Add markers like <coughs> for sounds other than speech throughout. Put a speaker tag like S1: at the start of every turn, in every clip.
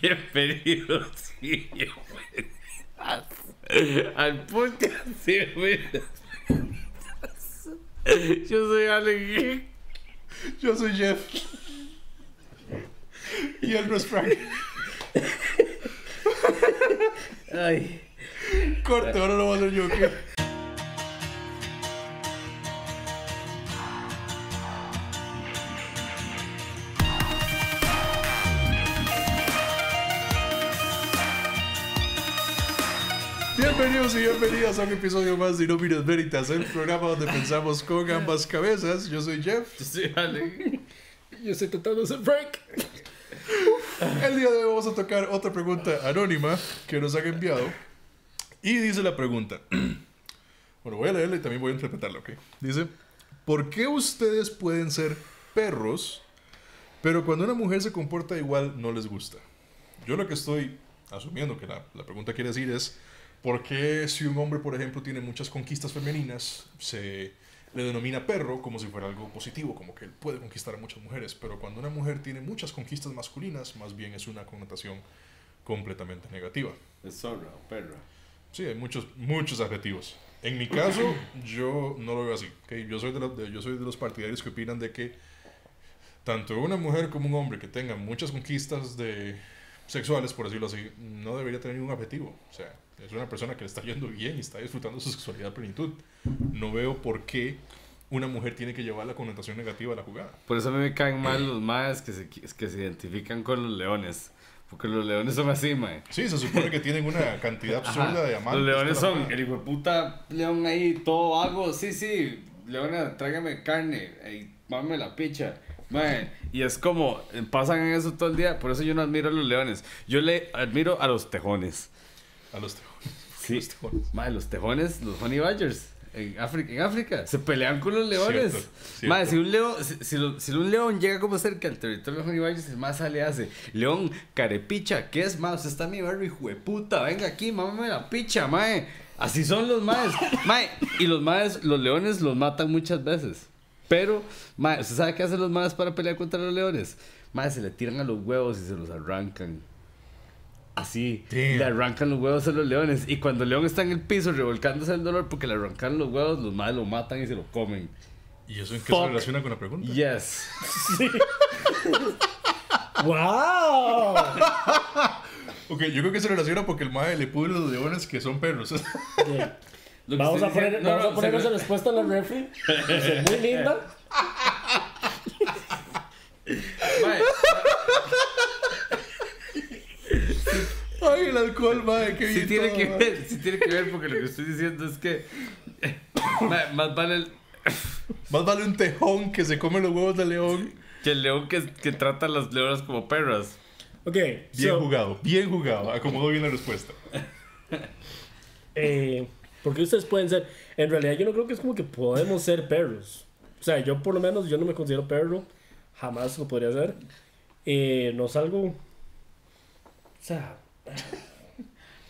S1: Bienvenidos y bienvenidas al podcast Bienvenidos. Yo soy Ale.
S2: Yo soy Jeff. Y él no es Frank.
S1: Ay.
S2: Corte, ahora lo voy a hacer yo. ¿qué? Bienvenidos y bienvenidas a un episodio más de Iluminas Veritas, el programa donde pensamos con ambas cabezas. Yo soy Jeff.
S1: Yo soy Ale. <laughs>
S3: Yo estoy tratando de ser Frank.
S2: El día de hoy vamos a tocar otra pregunta anónima que nos han enviado. Y dice la pregunta. <clears throat> Bueno, voy a leerla y también voy a interpretarla, ¿ok? Dice, ¿por qué ustedes pueden ser perros, pero cuando una mujer se comporta igual no les gusta? Yo lo que estoy asumiendo que la, la pregunta quiere decir es, ¿por qué si un hombre, por ejemplo, tiene muchas conquistas femeninas, se le denomina perro como si fuera algo positivo, como que él puede conquistar a muchas mujeres, pero cuando una mujer tiene muchas conquistas masculinas, más bien es una connotación completamente negativa.
S1: Es zorra o perra.
S2: Sí, hay muchos, muchos adjetivos. En mi caso, yo no lo veo así. ¿ok? Yo, soy de los, de- yo soy de los partidarios que opinan de que tanto una mujer como un hombre que tenga muchas conquistas de sexuales, por decirlo así, no debería tener ningún objetivo. O sea, es una persona que le está yendo bien y está disfrutando su sexualidad a plenitud. No veo por qué una mujer tiene que llevar la connotación negativa a la jugada.
S1: Por eso a mí me caen mal los maes que se, que se identifican con los leones. Porque los leones son así, mae.
S2: Sí, se supone que tienen una cantidad <laughs> absurda
S1: Ajá.
S2: de amantes.
S1: Los leones son el hijo de puta león ahí, todo vago. Sí, sí, leona, tráigame carne. Y mame la picha. Mae, y es como, eh, pasan en eso todo el día. Por eso yo no admiro a los leones. Yo le admiro a los tejones.
S2: A los tejones.
S1: Sí.
S2: Los tejones.
S1: Mae, los tejones, los honey badgers. En África, en África se pelean con los leones.
S2: Cierto, cierto.
S1: Mae, si un león, si, si lo- si un león llega como cerca al territorio de los honey badgers, el más sale hace, león, carepicha, ¿qué es más? Usted está en mi barrio, hijo de puta, venga aquí, mámame la picha, mae. Así son los maes. <laughs> Mae, y los maes, los leones los matan muchas veces. Pero, mae, ¿usted sabe qué hacen los maes para pelear contra los leones? Mae, se le tiran a los huevos y se los arrancan. Así,
S2: Damn.
S1: le arrancan los huevos a los leones. Y cuando el león está en el piso revolcándose el dolor porque le arrancan los huevos, los maes lo matan y se lo comen.
S2: ¿Y eso en qué
S1: Fuck.
S2: se relaciona con la pregunta?
S1: Yes. <laughs>
S3: ¡Wow! <laughs>
S2: Ok, yo creo que se relaciona porque el mae le pude los leones que son perros. <laughs>
S1: Lo
S3: Vamos a poner,
S1: no,
S3: vamos
S1: no,
S3: a poner esa respuesta en la refri. Es muy linda.
S1: Mae, <laughs>
S2: Ay, el alcohol, mae, qué
S1: sí
S2: bien.
S1: tiene
S2: todo,
S1: que ver, sí tiene que ver porque lo que estoy diciendo es que <coughs> mae, más vale el, <coughs>
S2: Más vale un tejón que se come los huevos de león.
S1: que el león que, que trata a las leonas como perras.
S3: Ok,
S2: Bien
S3: so,
S2: jugado, bien jugado. Acomodó bien la respuesta.
S3: eh, porque ustedes pueden ser. En realidad, yo no creo que es como que podemos ser perros. O sea, yo por lo menos, yo no me considero perro. Jamás lo podría ser. Eh, no salgo. O sea,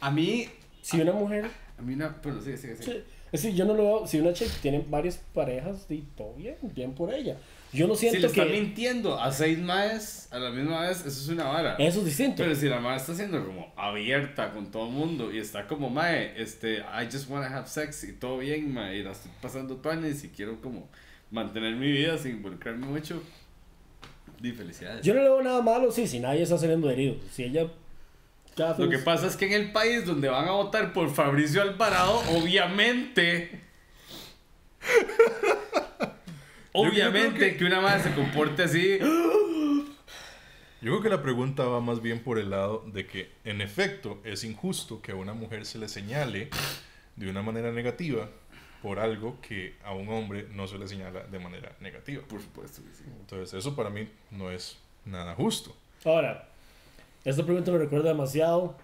S1: A mí,
S3: si una mujer.
S1: a mí una, pero sí, sí, sí.
S3: Es decir, yo no lo veo. Si una chica tiene varias parejas, y todo bien, bien por ella. Yo no
S1: Si
S3: siento
S1: le está
S3: que.
S1: mintiendo a seis maes a la misma vez, eso es una vara.
S3: Eso es distinto.
S1: Pero si la madre está siendo como abierta con todo el mundo y está como, mae, este, I just wanna have sex y todo bien, mae, y la estoy pasando tuanes y quiero como mantener mi vida sin involucrarme mucho, di felicidades.
S3: Yo no le veo nada malo, sí, si nadie está saliendo herido. Si ella.
S1: Lo que pasa es que en el país donde van a votar por Fabricio Alvarado, obviamente... Obviamente
S2: que-
S1: que una madre se comporte así.
S2: Yo creo que la pregunta va más bien por el lado de que, en efecto, es injusto que a una mujer se le señale de una manera negativa por algo que a un hombre no se le señala de manera negativa.
S1: Por supuesto que sí.
S2: Entonces, eso para mí no es nada justo.
S3: Ahora, esta pregunta me recuerda demasiado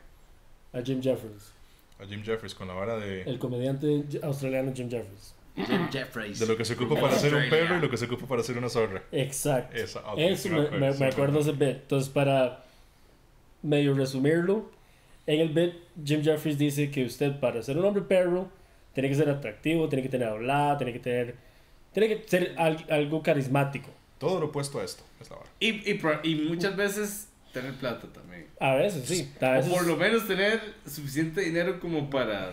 S3: a Jim Jeffries,
S2: A Jim Jeffries con la vara de,
S3: el comediante australiano Jim Jeffries.
S1: Jim Jeffries.
S2: de lo que se ocupa para ser un perro y lo que se ocupa para ser una zorra.
S3: Exacto.
S2: Esa,
S3: Eso me, me- me acuerdo ese bit. Entonces, para medio resumirlo, en el bit, Jim Jeffries dice que usted, para ser un hombre perro, tiene que ser atractivo, tiene que tener hablar, tiene que tener. Tiene que ser al- algo carismático.
S2: Todo lo opuesto a esto es la vara.
S1: Y, y, y muchas veces tener plata también.
S3: A veces sí. A
S1: O por lo menos tener suficiente dinero como para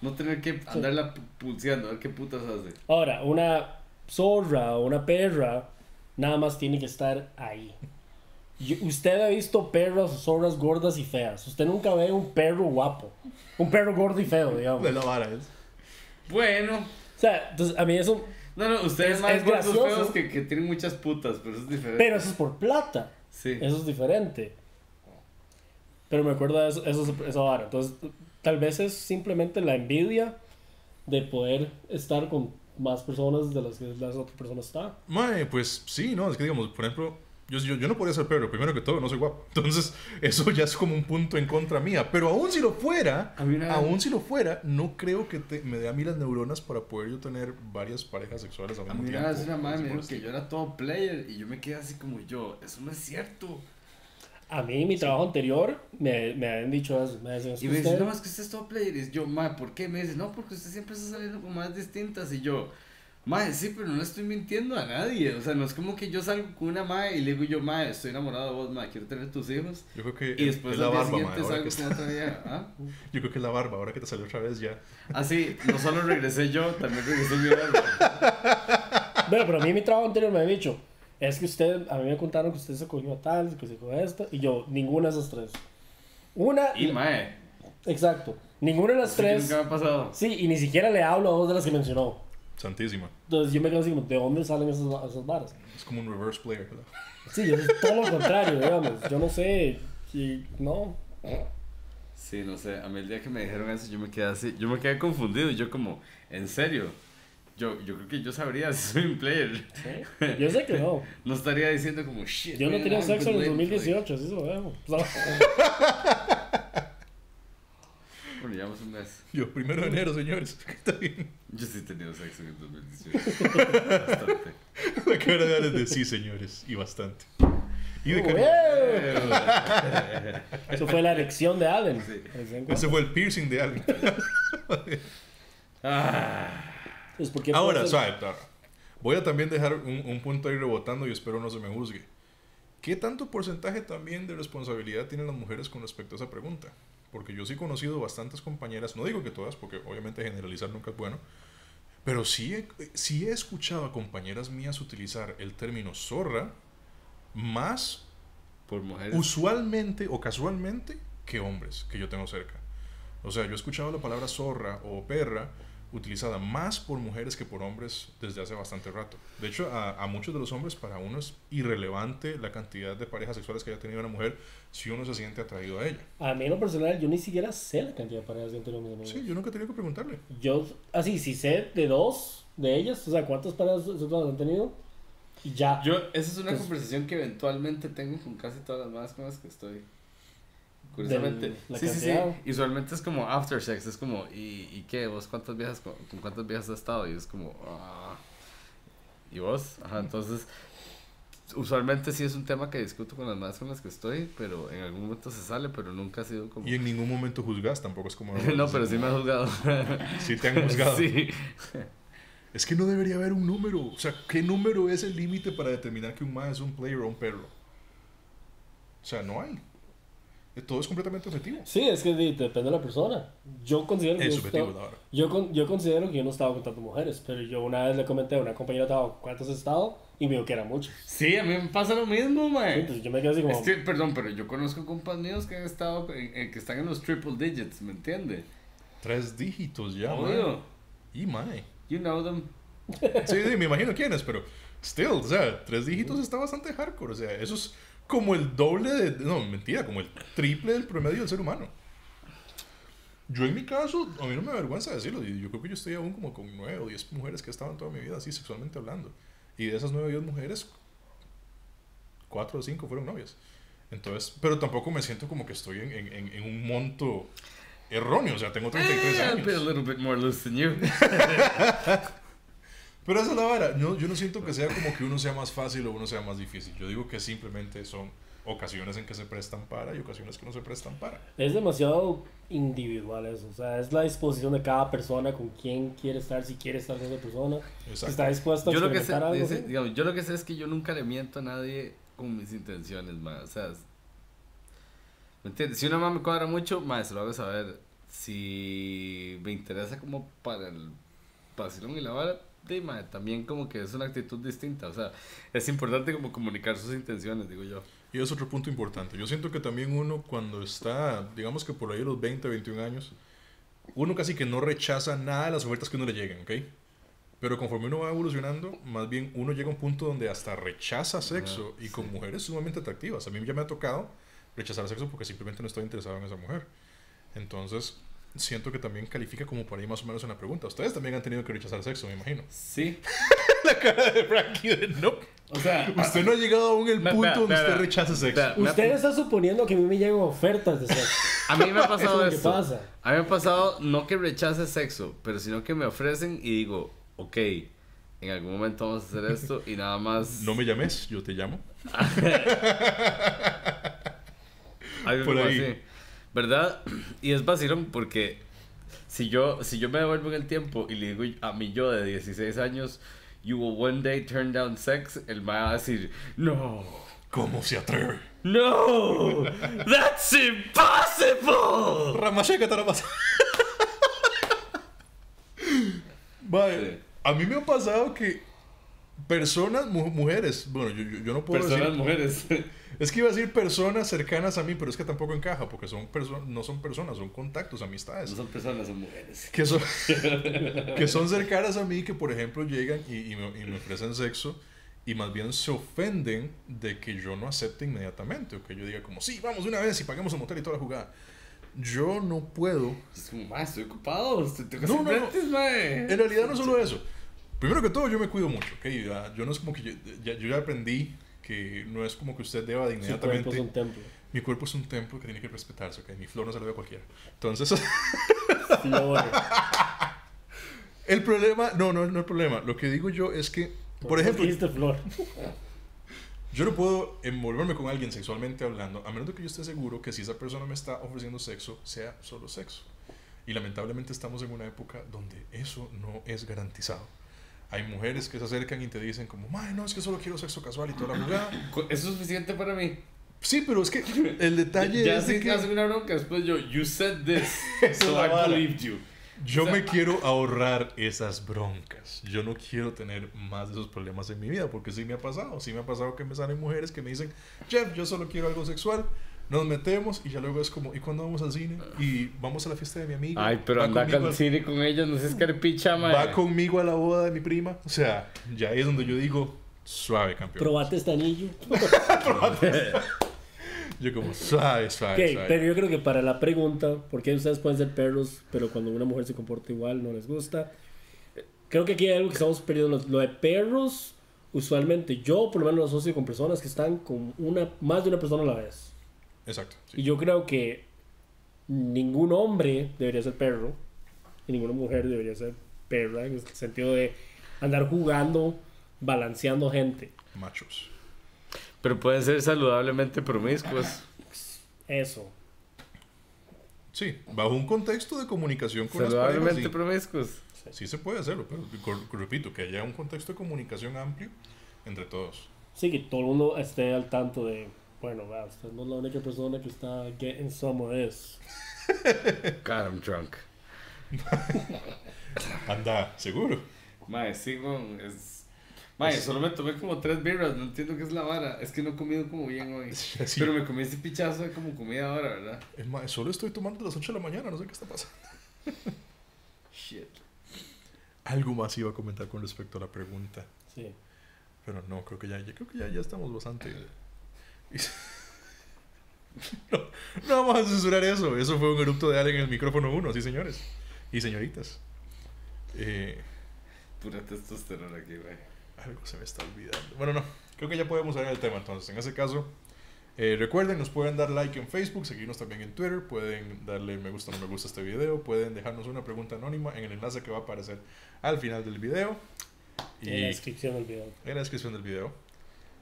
S1: no tener que andarla pu- pulseando, a ver qué putas hace.
S3: Ahora, una zorra o una perra nada más tiene que estar ahí. Y usted ha visto perras o zorras gordas y feas. Usted nunca ve un perro guapo. Un perro gordo y feo, digamos.
S2: De la vara es.
S1: Bueno,
S3: O sea, entonces a mí eso...
S1: no, no, ustedes
S3: Es-
S1: más
S3: es
S1: gordos
S3: gracioso.
S1: feos que, que tienen muchas putas, pero eso es diferente.
S3: Pero eso es por plata.
S1: Sí.
S3: Eso es diferente. Pero me acuerdo de eso, eso, eso ahora. Entonces, tal vez es simplemente la envidia de poder estar con más personas de las que las otras personas están.
S2: Mae, pues sí, no, es que digamos, por ejemplo, yo, yo, yo no podría ser perro, primero que todo, no soy guapo. <laughs> Entonces, eso ya es como un punto en contra mía. Pero aún si lo fuera,
S1: A una-
S2: aún si lo fuera, no creo que te- me dé a mí las neuronas para poder yo tener varias parejas sexuales al
S1: A
S2: mismo
S1: mí
S2: tiempo.
S1: una madre me dijo que yo era todo player y yo me quedé así como yo, eso no es cierto.
S3: A mí, mi trabajo anterior, me, me habían dicho eso. Me decían, "Es
S1: Y me dice,
S3: usted-
S1: no, es que usted es todo player. Y yo, madre, ¿por qué? Me dice, no, porque usted siempre está saliendo con más distintas. Y yo, madre, sí, pero no le estoy mintiendo a nadie. O sea, no es como que yo salgo con una madre y le digo yo, madre, estoy enamorado de vos, madre, quiero tener tus hijos.
S2: Yo creo que
S1: Y después
S2: es la
S1: día
S2: barba,
S1: siguiente
S2: mae, ahora
S1: salgo
S2: que
S1: con
S2: está-
S1: otra vieja. <laughs> ¿ah?
S2: Yo creo que es la barba, ahora que te salió otra vez ya.
S1: Así, no solo regresé yo, también regresó mi barba. <laughs>
S3: Bueno, pero a mí mi trabajo anterior me había dicho, es que usted, a mí me contaron que usted se cogió a tal, que se cogió a esta, y yo, ninguna de esas tres. Una,
S1: Y madre,
S3: exacto, ninguna de las
S1: sí que
S3: tres,
S1: nunca me ha pasado.
S3: sí, y ni siquiera le hablo a dos de las que mencionó.
S2: Santísima.
S3: Entonces yo me quedo así como, ¿de dónde salen esas, esas varas?
S2: Es como un reverse player, ¿verdad?
S3: Sí, es todo lo contrario, digamos, yo no sé, si, no.
S1: Sí, no sé, a mí el día que me dijeron eso yo me quedé así, yo me quedé confundido, yo como, ¿en serio? Yo, yo creo que yo sabría si soy un player.
S3: ¿sí? Yo sé que no. <laughs>
S1: No estaría diciendo como, shit.
S3: Yo no tenía sexo en el
S1: good lady",
S3: 2018, así se lo veo. <laughs>
S1: Bueno, llevamos un mes.
S2: Yo, primero de enero, señores. <laughs> Está bien.
S1: Yo sí he tenido sexo en el 2018. <laughs> Bastante.
S2: La cara de Alex de sí, señores. Y bastante. Y de cariño.
S3: Eso fue la elección de Allen.
S1: Sí.
S2: Ese fue el piercing de Allen.
S1: Ah, <laughs>
S3: Pues, ¿por qué
S2: Ahora, ahora. Voy a también dejar un, un punto ahí rebotando y espero no se me juzgue. ¿Qué tanto porcentaje también de responsabilidad tienen las mujeres con respecto a esa pregunta? Porque yo sí he conocido bastantes compañeras, no digo que todas, porque obviamente generalizar nunca es bueno, pero sí he, sí he escuchado a compañeras mías utilizar el término zorra más
S1: por mujeres.
S2: usualmente o casualmente que hombres que yo tengo cerca. O sea, yo he escuchado la palabra zorra o perra utilizada más por mujeres que por hombres desde hace bastante rato. De hecho, a, a muchos de los hombres, para uno es irrelevante la cantidad de parejas sexuales que haya tenido una mujer si uno se siente atraído a ella.
S3: A mí en lo personal, yo ni siquiera sé la cantidad de parejas que han tenido mis.
S2: Sí, yo nunca he tenido que preguntarle.
S3: Yo, así, si sé de dos de ellas, o sea, cuántas parejas sexuales han tenido, y ya.
S1: Yo, esa es una
S3: Pues-
S1: conversación que eventualmente tengo con casi todas las más con las que estoy. Curiosamente.
S3: Del- la
S1: sí, sí, sí. Y usualmente es como after sex. Es como, ¿y, y qué? ¿Vos cuántas viejas, con, con cuántas viejas has estado? Y es como, ah. ¿Y vos? Ajá, entonces. Usualmente sí es un tema que discuto con las más con las que estoy, pero en algún momento se sale, pero nunca ha sido como.
S2: Y en ningún momento juzgas, tampoco es como... <laughs>
S1: no, pero sí me ha juzgado. <laughs>
S2: Sí te han juzgado.
S1: sí.
S2: Es que no debería haber un número. O sea, ¿qué número es el límite para determinar que un man es un player o un perro? O sea, no hay. Eh, Todo es completamente objetivo.
S3: Sí, es que sí, depende de la persona. Yo considero que
S2: Es
S3: yo,
S2: subjetivo
S3: estaba-
S2: la
S3: yo, con- yo considero que yo no estaba con tantas mujeres, pero yo una vez le comenté a una compañera trabajo cuántas he estado y me dijo que eran muchas.
S1: Sí, a mí me pasa lo mismo,
S3: Sí,
S1: man.
S3: Entonces yo me quedé así como,
S1: Es que, perdón, pero yo conozco compas míos que han estado, en- en- que están en los triple digits, ¿me entiende?
S2: Tres dígitos ya,
S1: Obvio.
S2: man. Y mae.
S1: You know them.
S2: Sí, sí, me imagino quiénes, pero still, o sea, tres dígitos está bastante hardcore. O sea, eso es como el doble de. No, mentira, como el triple del promedio del ser humano. Yo en mi caso, a mí no me avergüenza decirlo. Yo creo que yo estoy aún como con nueve o diez mujeres que he estado en toda mi vida así sexualmente hablando. Y de esas nueve o diez mujeres, cuatro o cinco fueron novias. Entonces, pero tampoco me siento como que estoy en, en- en- un monto erróneo. O sea, tengo 33
S1: Eh, I'll
S2: años.
S1: be a little bit more loose than you. <laughs>
S2: Pero esa es la vara. No, yo no siento que sea como que uno sea más fácil o uno sea más difícil. Yo digo que simplemente son ocasiones en que se prestan para y ocasiones que no se prestan para.
S3: es demasiado individual eso. O sea, es la disposición de cada persona con quién quiere estar, si quiere estar con esa persona, si está dispuesto a
S1: yo, lo que sé,
S3: algo.
S1: digamos, yo lo que sé es que yo nunca le miento a nadie con mis intenciones, man. O sea, ¿Me entiendes? Si una mamá me cuadra mucho, mae, se lo hago saber. Si me interesa como para el vacilón y la vara, de, mae, también como que es una actitud distinta. O sea, es importante como comunicar sus intenciones, digo yo.
S2: Y es otro punto importante. Yo siento que también uno cuando está, digamos que por ahí los 20, 21 años, uno casi que no rechaza nada de las ofertas que uno le lleguen, ¿ok? Pero conforme uno va evolucionando, más bien uno llega a un punto donde hasta rechaza sexo y con mujeres sumamente atractivas. A mí ya me ha tocado rechazar sexo porque simplemente no estoy interesado en esa mujer. Entonces, siento que también califica como por ahí más o menos una pregunta. Ustedes también han tenido que rechazar sexo, me imagino.
S1: Sí. <laughs>
S2: La cara de Frankie de no.
S1: O sea,
S2: Usted no ha llegado aún al
S1: Me-
S2: punto donde usted rechaza sexo.
S1: Ha-
S3: Usted está suponiendo que a mí me llegan ofertas de sexo. <laughs>
S1: a mí me ha <laughs>
S3: Eso
S1: pasado
S3: es lo que
S1: esto.
S3: pasa.
S1: A mí me ha pasado no que rechace sexo, pero sino que me ofrecen y digo, ok, en algún momento vamos a hacer esto y nada más.
S2: No me llames, yo te llamo.
S1: Algo
S2: Por ahí.
S1: así. ¿Verdad? <clears throat> Y es vacilón porque si yo, si yo me devuelvo en el tiempo y le digo a mi yo de 16 años, you will one day turn down sex, él me va a decir, no,
S2: ¿Cómo se atreve?
S1: no, <laughs> that's impossible.
S2: Ramacheca te la pasa. Vale, a mí me ha pasado que personas, mu- mujeres, bueno, yo, yo, yo no puedo
S1: Personas,
S2: decir.
S1: mujeres. <laughs>
S2: Es que iba a decir personas cercanas a mí, pero es que tampoco encaja, porque son no son personas, son contactos,
S1: No
S2: amistades.
S1: son personas, son mujeres.
S2: Que son, <laughs> que son cercanas a mí, que por ejemplo llegan y, y me, y me ofrecen sexo y más bien se ofenden de que yo no acepte inmediatamente, o que yo diga como, sí, vamos de una vez y paguemos el motel y toda la jugada. Yo no puedo
S1: Es como, ma, estoy ocupado, estoy tengo
S2: No, no, no.
S1: mae".
S2: En realidad no solo eso. Primero que todo, yo me cuido mucho, ¿ok? Yo no es como que yo ya, yo ya aprendí que no es como que usted deba de
S3: Su cuerpo
S2: inmediatamente.
S3: es un templo.
S2: Mi cuerpo es un templo que tiene que respetarse, ¿ok? Mi flor no se lo ve a cualquiera. Entonces, <laughs>
S3: Flor.
S2: el problema, no, no, no el problema. Lo que digo yo es que, por ejemplo,
S3: Dijiste flor.
S2: yo no puedo envolverme con alguien sexualmente hablando a menos de que yo esté seguro que si esa persona me está ofreciendo sexo, sea solo sexo. Y lamentablemente estamos en una época donde eso no es garantizado. Hay mujeres que se acercan y te dicen como, "Mae, no, es que solo quiero sexo casual y toda la jugada. <laughs>
S1: ¿Es suficiente para mí?
S2: Sí, pero es que <laughs> el detalle
S1: ya
S2: es de
S1: si
S2: que
S1: hace una bronca, después yo, you said this, <laughs> so I believed you.
S2: yo
S1: o sea-
S2: me quiero ahorrar esas broncas. Yo no quiero tener más de esos problemas en mi vida, porque sí me ha pasado. Sí me ha pasado que me salen mujeres que me dicen, Jeff, yo solo quiero algo sexual. Nos metemos y ya luego es como, ¿y cuándo vamos al cine? Y vamos a la fiesta de mi amigo.
S1: Ay, pero anda al
S2: al-
S1: cine con ellos, no seas carepicha, mae.
S2: Va conmigo a la boda de mi prima. O sea, ya ahí es donde yo digo, suave, campeón.
S3: Probate este anillo. <laughs>
S2: Yo como, suave, suave, suave.
S3: pero yo creo que para la pregunta, ¿por qué ustedes pueden ser perros, pero cuando una mujer se comporta igual no les gusta? Creo que aquí hay algo que estamos perdiendo. Lo de perros, usualmente yo por lo menos lo asocio con personas que están con una más de una persona a la vez.
S2: Exacto. sí.
S3: Y yo creo que ningún hombre debería ser perro y ninguna mujer debería ser perra en el sentido de andar jugando, balanceando gente.
S2: Machos.
S1: Pero pueden ser saludablemente promiscuos.
S3: Eso.
S2: Sí, bajo un contexto de comunicación con las parejas.
S1: Saludablemente
S2: Sí,
S1: promiscuos.
S2: sí se puede hacerlo, pero repito, que haya un contexto de comunicación amplio entre todos.
S3: Sí, que todo el mundo esté al tanto de, bueno, va, usted no es la única persona que está getting some of this. <laughs>
S1: God, I'm drunk. <laughs>
S2: Anda, seguro.
S1: Mae, sí, weón, es... Mae, solo me tomé como tres birras, no entiendo qué es la vara. Es que no he comido como bien hoy. <laughs>
S2: Sí.
S1: Pero me comí ese pichazo de como comida ahora, ¿verdad?
S2: Es más, solo estoy tomando a las 8 de la mañana, no sé qué está pasando.
S1: Shit.
S2: Algo más iba a comentar con respecto a la pregunta.
S3: Sí.
S2: Pero no, creo que ya, ya- creo que ya, ya estamos bastante. <laughs> No, no vamos a censurar eso. Eso fue un erupto de Allen en el micrófono 1, sí, señores. Y señoritas. Eh,
S1: Pura testosterona aquí, güey.
S2: algo se me está olvidando. Bueno, no. Creo que ya podemos salir del tema. Entonces, en ese caso, eh, recuerden, nos pueden dar like en Facebook, seguirnos también en Twitter, pueden darle me gusta o no me gusta a este video, pueden dejarnos una pregunta anónima en el enlace que va a aparecer al final del video. Y
S3: En la descripción del video.
S2: en la descripción del video.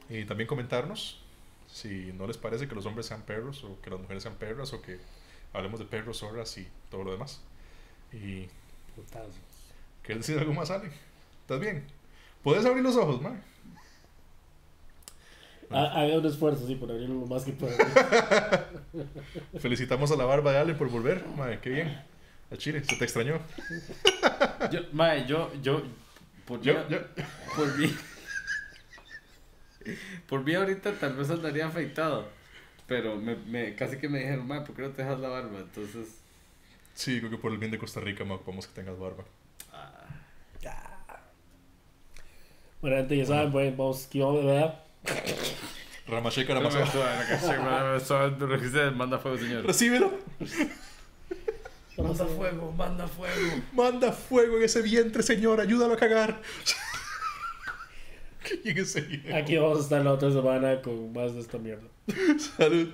S2: Y también comentarnos si no les parece que los hombres sean perros o que las mujeres sean perras o que hablemos de perros, zorras y todo lo demás. Y
S3: Putazos.
S2: ¿quieres decir algo más, Ale? ¿Estás bien? ¿Puedes abrir los ojos, man?
S3: Ha- Haga un esfuerzo, sí, por abrirlo lo más que pueda. <laughs>
S2: Felicitamos a la barba de Ale por volver. Madre, qué bien. Al Chile, se te extrañó.
S1: Yo, yo, yo, por
S2: Yo, yo.
S1: por mí, por mí ahorita tal vez andaría afeitado, pero me, me, casi que me dijeron, mae, ¿por qué no te dejas la barba? Entonces,
S2: Sí, creo que por el bien de Costa Rica, me ocupamos que tengas barba.
S3: Bueno, gente, ya saben, bueno, vamos, aquí vamos, ¿verdad?
S1: Sea, manda fuego, señor.
S2: Recíbelo.
S3: Vamos a
S1: fuego, manda fuego.
S2: Manda fuego en ese vientre, señor. Ayúdalo a cagar. y en ese vientre. <laughs>
S3: Aquí vamos a estar la otra semana con más de esta mierda.
S2: Salud.